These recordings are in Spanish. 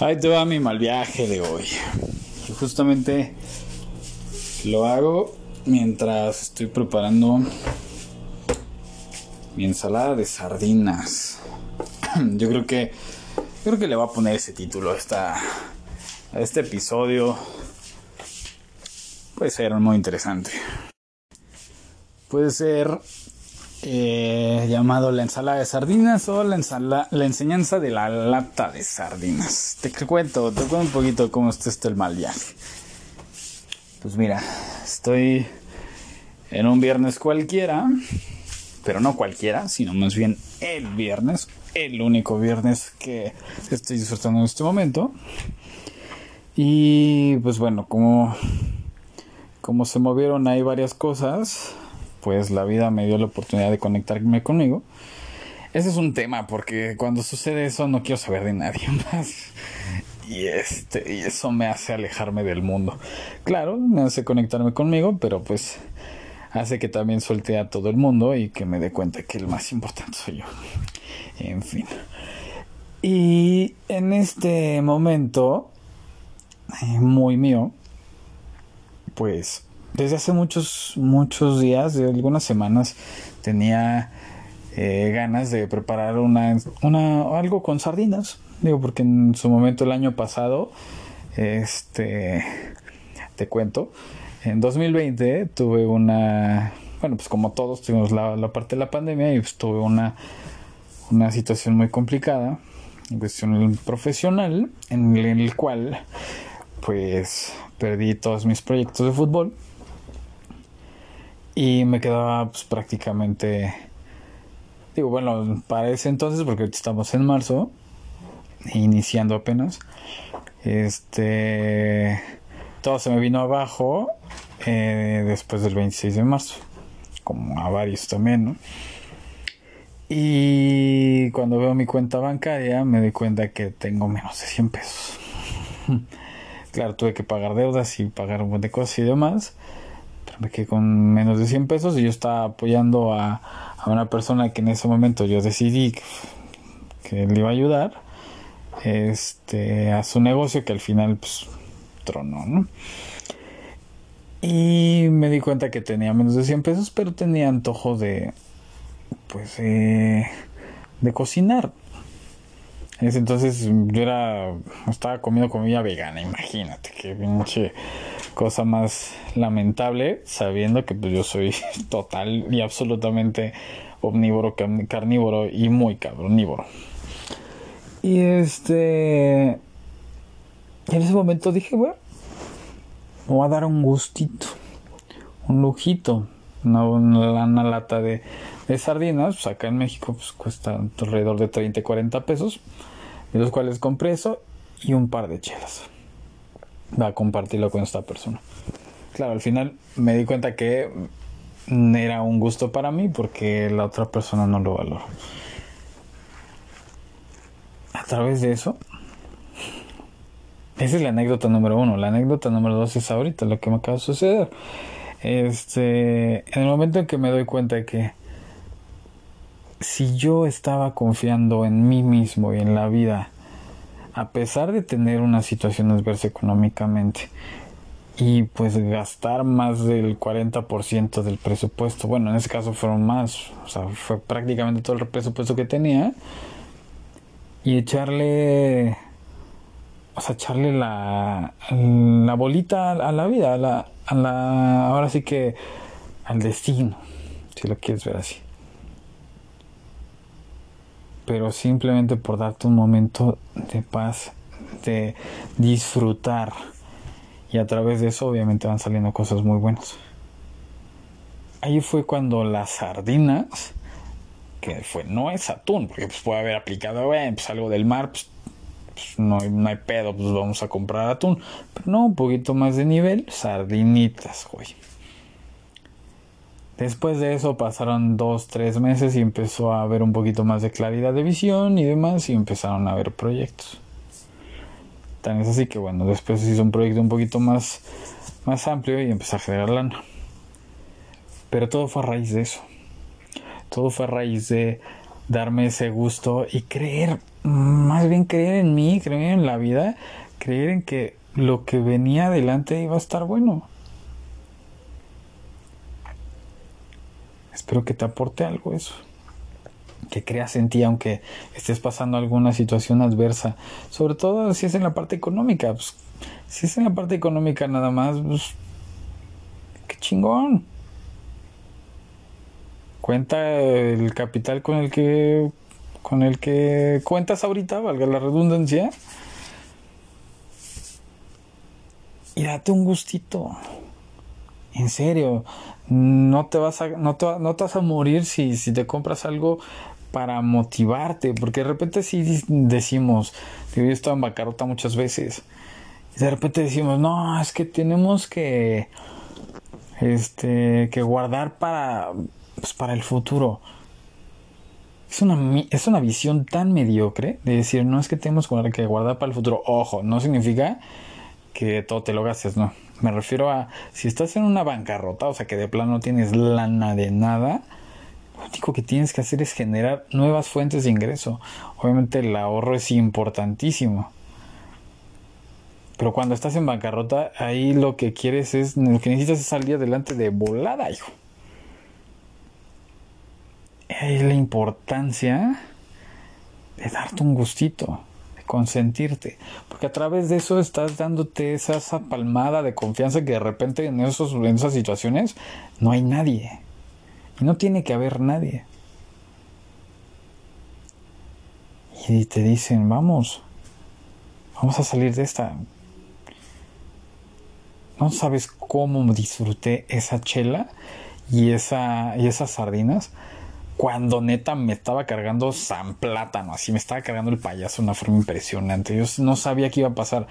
Ahí te va mi mal viaje de hoy. justamente lo hago mientras estoy preparando mi ensalada de sardinas. Yo creo que creo que le voy a poner ese título a, esta, a este episodio. Puede ser muy interesante. Puede ser eh, llamado la ensalada de sardinas o la, la enseñanza de la lata de sardinas. Te cuento, te cuento un poquito cómo está esto el mal viaje. Pues mira, estoy en un viernes cualquiera, pero no cualquiera, sino más bien el viernes, el único viernes que estoy disfrutando en este momento. Y pues bueno, como, como se movieron ahí varias cosas, pues la vida me dio la oportunidad de conectarme conmigo. Ese es un tema porque cuando sucede eso no quiero saber de nadie más. Y este y eso me hace alejarme del mundo. Claro, me hace conectarme conmigo, pero pues hace que también suelte a todo el mundo y que me dé cuenta que el más importante soy yo. En fin. Y en este momento eh, muy mío, pues desde hace muchos, muchos días, de algunas semanas, tenía eh, ganas de preparar una, una, algo con sardinas. Digo, porque en su momento el año pasado, este, te cuento, en 2020 tuve una, bueno, pues como todos tuvimos la, la parte de la pandemia y pues tuve una, una situación muy complicada en cuestión profesional en el cual pues perdí todos mis proyectos de fútbol y me quedaba pues, prácticamente, digo, bueno, para ese entonces, porque estamos en marzo, iniciando apenas, este, todo se me vino abajo eh, después del 26 de marzo, como a varios también, ¿no? Y cuando veo mi cuenta bancaria me doy cuenta que tengo menos de 100 pesos. claro, tuve que pagar deudas y pagar un montón de cosas y demás quedé con menos de 100 pesos y yo estaba apoyando a, a una persona que en ese momento yo decidí que, le iba a ayudar este a su negocio que al final pues tronó ¿no? y me di cuenta que tenía menos de 100 pesos pero tenía antojo de pues de cocinar entonces yo era estaba comiendo comida vegana imagínate que pinche cosa más lamentable sabiendo que pues, yo soy total y absolutamente omnívoro, carnívoro y muy carnívoro. Y este... en ese momento dije, bueno, me voy a dar un gustito, un lujito, una, una, lata de, sardinas, pues acá en México pues cuesta alrededor de 30 y 40 pesos, de los cuales compré eso y un par de chelas a compartirlo con esta persona. Claro, al final me di cuenta que era un gusto para mí porque la otra persona no lo valoró. A través de eso, esa es la anécdota número uno. La anécdota número dos es ahorita lo que me acaba de suceder. Este, en el momento en que me doy cuenta de que si yo estaba confiando en mí mismo y en la vida a pesar de tener una situación adversa económicamente y pues gastar más del 40% del presupuesto, bueno, en ese caso fueron más, o sea, fue prácticamente todo el presupuesto que tenía y echarle o sea, echarle la, la bolita a la vida, a la, a la, ahora sí que al destino, si lo quieres ver así pero simplemente por darte un momento de paz, de disfrutar. Y a través de eso obviamente van saliendo cosas muy buenas. Ahí fue cuando las sardinas, que fue, no es atún, porque pues puede haber aplicado, pues algo del mar, pues, pues no, no, hay pedo, pues vamos a comprar atún. Pero no, un poquito más de nivel, sardinitas, güey. Después de eso pasaron dos, tres meses y empezó a haber un poquito más de claridad de visión y demás y empezaron a haber proyectos. Tan es así que bueno, después se hizo un proyecto un poquito más, más amplio y empecé a generar lana. Pero todo fue a raíz de eso. Todo fue a raíz de darme ese gusto y creer más bien creer en mí, creer en la vida, creer en que lo que venía adelante iba a estar bueno. Espero que te aporte algo eso. Que creas en ti aunque estés pasando alguna situación adversa. Sobre todo si es en la parte económica. Pues, si es en la parte económica nada más, pues, qué chingón. Cuenta el capital con el que con el que cuentas ahorita, valga la redundancia. Y date un gustito. En serio, no te vas a, no te, no te vas a morir si, si te compras algo para motivarte, porque de repente si decimos, yo he estado en bancarrota muchas veces, y de repente decimos, no, es que tenemos que, este, que guardar para, pues, para el futuro. Es una, es una visión tan mediocre de decir, no es que tenemos que guardar para el futuro. Ojo, no significa que todo te lo gastes, no. Me refiero a si estás en una bancarrota, o sea que de plano no tienes lana de nada, lo único que tienes que hacer es generar nuevas fuentes de ingreso. Obviamente el ahorro es importantísimo. Pero cuando estás en bancarrota, ahí lo que quieres es, lo que necesitas es salir adelante de volada, hijo. Ahí la importancia de darte un gustito consentirte, porque a través de eso estás dándote esa, palmada de confianza que de repente en, esos, en esas situaciones no hay nadie. Y no tiene que haber nadie. Y te dicen, vamos, vamos a salir de esta. No sabes cómo disfruté esa chela y, esa, y esas sardinas cuando neta me estaba cargando San Plátano, así me estaba cargando el payaso de una forma impresionante. Yo no sabía qué iba a pasar.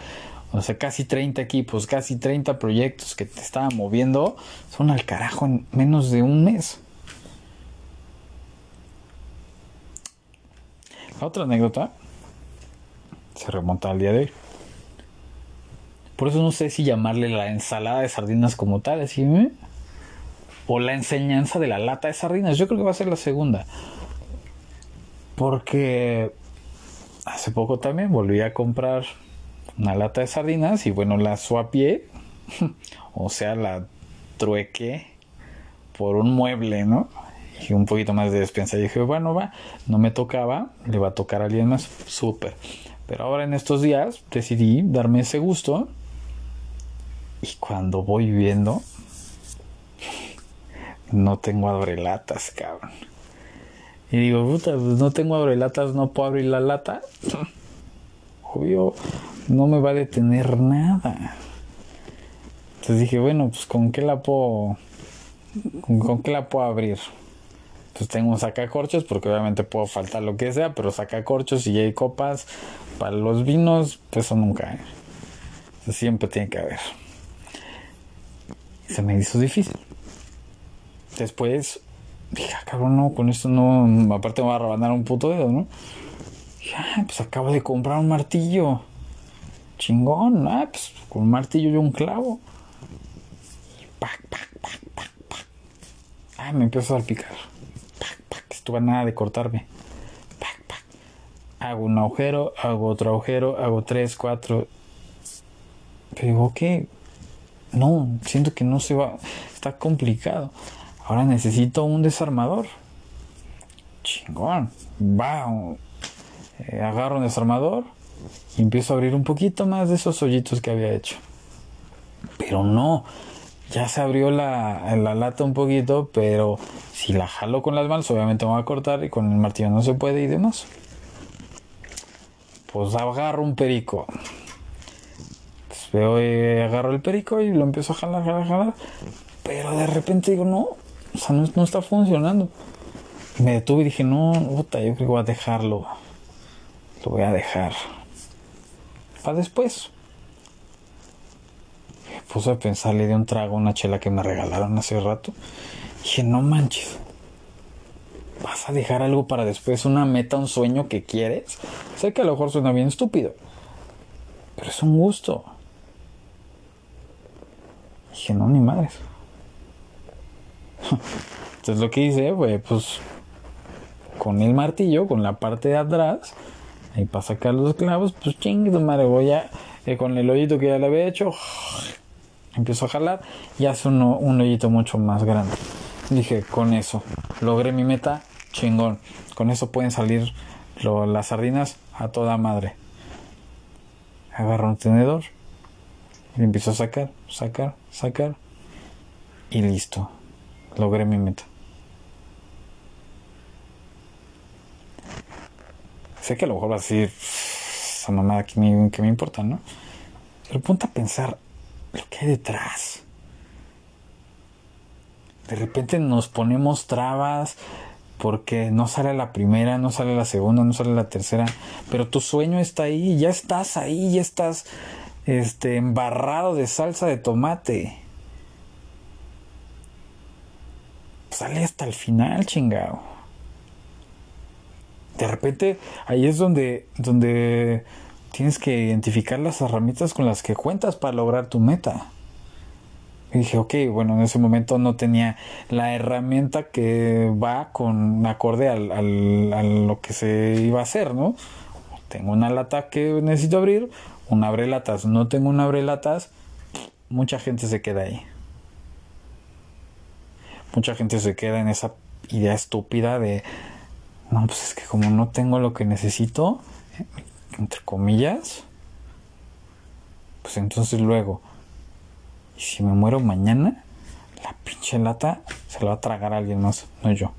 O sea, casi 30 equipos, casi 30 proyectos que te estaban moviendo, son al carajo en menos de un mes. La otra anécdota se remonta al día de hoy. Por eso no sé si llamarle la ensalada de sardinas como tal, así, ¿eh? O la enseñanza de la lata de sardinas. Yo creo que va a ser la segunda. Porque hace poco también volví a comprar una lata de sardinas y bueno, la suapié, o sea, la trueque por un mueble, ¿no? Y un poquito más de despensa. Y dije, bueno, va, no me tocaba, le va a tocar a alguien más, súper. Pero ahora en estos días decidí darme ese gusto. Y cuando voy viendo, no tengo abrelatas, cabrón. Y digo, puta, pues no tengo abrelatas, no puedo abrir la lata. Obvio, no me va a detener nada. Entonces dije, bueno, pues con qué la puedo. ¿Con, qué la puedo abrir? Pues tengo un sacacorchos, porque obviamente puedo faltar lo que sea, pero sacacorchos y hay copas para los vinos, pues eso nunca. ¿eh? Siempre tiene que haber. se me hizo difícil. Después dije, ah, cabrón, no, con esto no, aparte me va a rebanar un puto dedo, ¿no? Ya, ah, pues acabo de comprar un martillo. Chingón, ah, pues con un martillo y un clavo. Y pac, pac, pac, pac, pac. Ah, me empiezo a salpicar. Pac, pac, estuve nada de cortarme. Pac, pac. Hago un agujero, hago otro agujero, hago tres, cuatro. Pero digo, ¿qué? No, siento que no se va. Está complicado. Ahora necesito un desarmador. Chingón. Va. Eh, agarro un desarmador y empiezo a abrir un poquito más de esos hoyitos que había hecho. Pero no. Ya se abrió la, la lata un poquito, pero si la jalo con las manos, obviamente me va a cortar y con el martillo no se puede y demás. Pues agarro un perico. Pues veo, eh, agarro el perico y lo empiezo a jalar, jalar, jalar. Pero de repente digo, no, o sea, no, está funcionando. me detuve y dije, no, puta, yo creo que voy a dejarlo. Lo voy a dejar. Para después. Me puse a pensar, le di un trago a una chela que me regalaron hace rato. dije, no manches. ¿Vas a dejar algo para después? ¿Una meta, un sueño que quieres? Sé que a lo mejor suena bien estúpido. Pero es un gusto. dije, no, ni madres. Entonces lo que hice fue, pues, con el martillo, con la parte de atrás, Y para sacar los clavos, pues chingue madre, voy a, eh, con el hoyito que ya le había hecho, empiezo a jalar y hace un hoyito mucho más grande. Dije, con eso, logré mi meta, chingón. Con eso pueden salir las sardinas a toda madre. Agarro un tenedor y empiezo a sacar, sacar, sacar. Y listo. Logré mi meta. Sé que a lo mejor va a decir esa mamada que me, que me importa, ¿no? Pero ponte a pensar lo que hay detrás. De repente nos ponemos trabas porque no sale la primera, no sale la segunda, no sale la tercera, pero tu sueño está ahí, ya estás ahí, ya estás este embarrado de salsa de tomate. Sale hasta el final, chingado. De repente ahí es donde donde tienes que identificar las herramientas con las que cuentas para lograr tu meta. Y dije, ok, bueno, en ese momento no tenía la herramienta que va con acorde al, al, a lo que se iba a hacer, ¿no? Tengo una lata que necesito abrir, un abrelatas, no tengo un abrelatas, mucha gente se queda ahí. Mucha gente se queda en esa idea estúpida de, no, pues es que como no tengo lo que necesito, entre comillas, pues entonces luego, y si me muero mañana, la pinche lata se la va a tragar alguien más, no yo.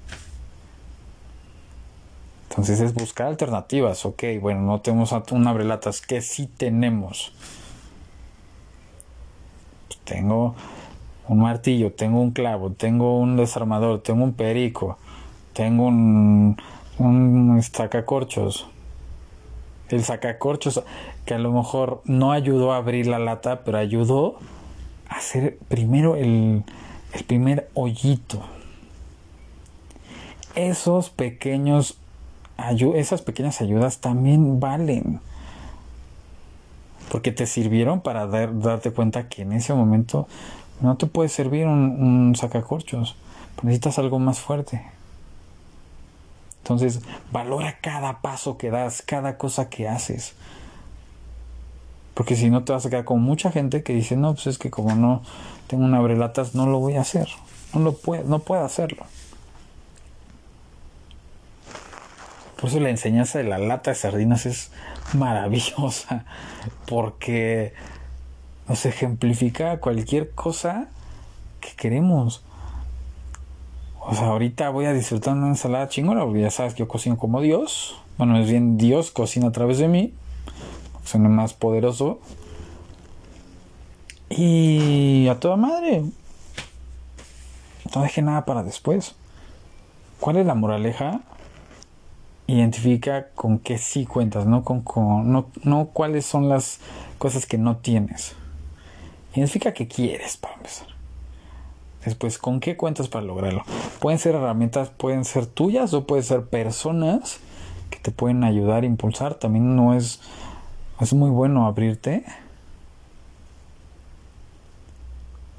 Entonces es buscar alternativas. Ok, bueno, no tenemos un abrelatas. que sí tenemos? Pues tengo un martillo, tengo un clavo, tengo un desarmador, tengo un perico, tengo un, un sacacorchos. El sacacorchos que a lo mejor no ayudó a abrir la lata, pero ayudó a hacer primero el, el primer hoyito. Esos pequeños esas pequeñas ayudas también valen. Porque te sirvieron para darte cuenta que en ese momento no te puede servir un, sacacorchos. Necesitas algo más fuerte. Entonces, valora cada paso que das, cada cosa que haces. Porque si no te vas a quedar con mucha gente que dice, no, pues es que como no tengo un abrelatas, no lo voy a hacer. No lo no puedo hacerlo. Por eso la enseñanza de la lata de sardinas es maravillosa, porque nos ejemplifica cualquier cosa que queremos. O sea, ahorita voy a disfrutar una ensalada chingona, porque ya sabes que yo cocino como Dios. Bueno, es bien Dios cocina a través de mí, soy más poderoso. Y a toda madre. No deje nada para después. ¿Cuál es la moraleja? identifica con qué sí cuentas, no con, no, no cuáles son las cosas que no tienes. Identifica qué quieres para empezar. Después, ¿con qué cuentas para lograrlo? Pueden ser herramientas, pueden ser tuyas o pueden ser personas que te pueden ayudar impulsar. También no es, es muy bueno abrirte.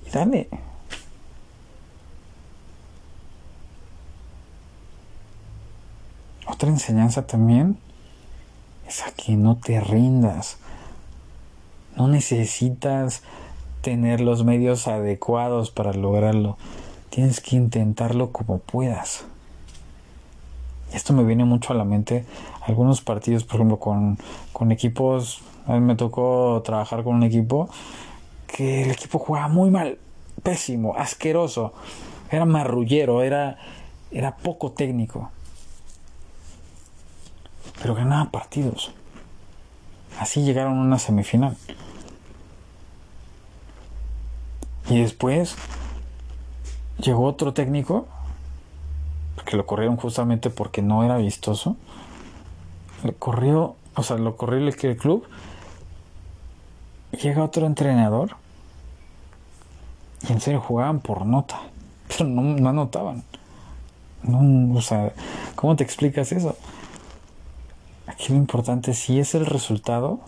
Y dale. Otra enseñanza también es a que no te rindas. No necesitas tener los medios adecuados para lograrlo. Tienes que intentarlo como puedas. Esto me viene mucho a la mente. Algunos partidos, por ejemplo, con, con equipos. A mí me tocó trabajar con un equipo que el equipo jugaba muy mal, pésimo, asqueroso. Era marrullero, era, era poco técnico pero ganaba partidos. Así llegaron a una semifinal. Y después llegó otro técnico, que lo corrieron justamente porque no era vistoso. Le corrió, o sea, lo corrió el club. Llega otro entrenador. Y en serio jugaban por nota. Pero no, no anotaban. No, o sea, ¿cómo te explicas eso? Aquí lo importante si es el resultado.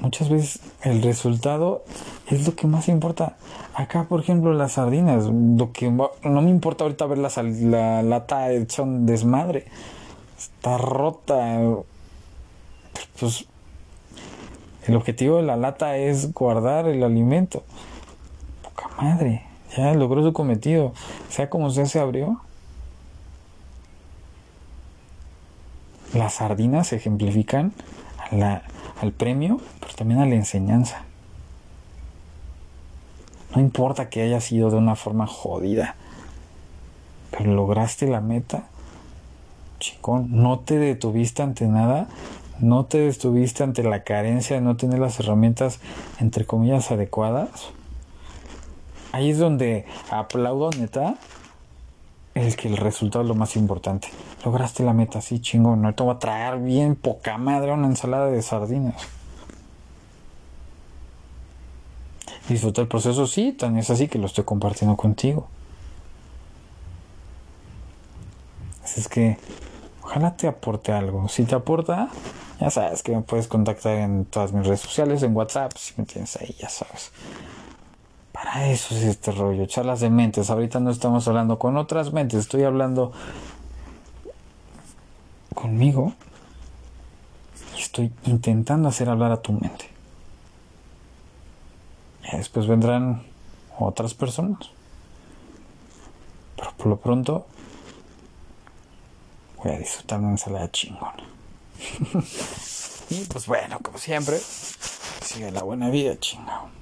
Muchas veces el resultado es lo que más importa. Acá, por ejemplo, las sardinas. Lo que no me importa ahorita ver la, la lata hecha un desmadre. Está rota. Pues el objetivo de la lata es guardar el alimento. Poca madre, ya logró su cometido. Sea como sea, se abrió. Las sardinas ejemplifican al premio, pero también a la enseñanza. No importa que haya sido de una forma jodida, pero lograste la meta. Chicón, no te detuviste ante nada, no te detuviste ante la carencia de no tener las herramientas, entre comillas, adecuadas. Ahí es donde aplaudo, neta, el que el resultado es lo más importante. Lograste la meta, sí, chingón. No te voy a traer bien poca madre una ensalada de sardinas. Disfruta el proceso, sí, tan es así que lo estoy compartiendo contigo. Así es que ojalá te aporte algo. Si te aporta, ya sabes que me puedes contactar en todas mis redes sociales, en WhatsApp, si me tienes ahí, ya sabes. Para eso es este rollo, charlas de mentes. Ahorita no estamos hablando con otras mentes, estoy hablando conmigo y estoy intentando hacer hablar a tu mente después vendrán otras personas. Pero por lo pronto voy a disfrutar una ensalada chingona. y pues bueno, como siempre, sigue la buena vida, chingón.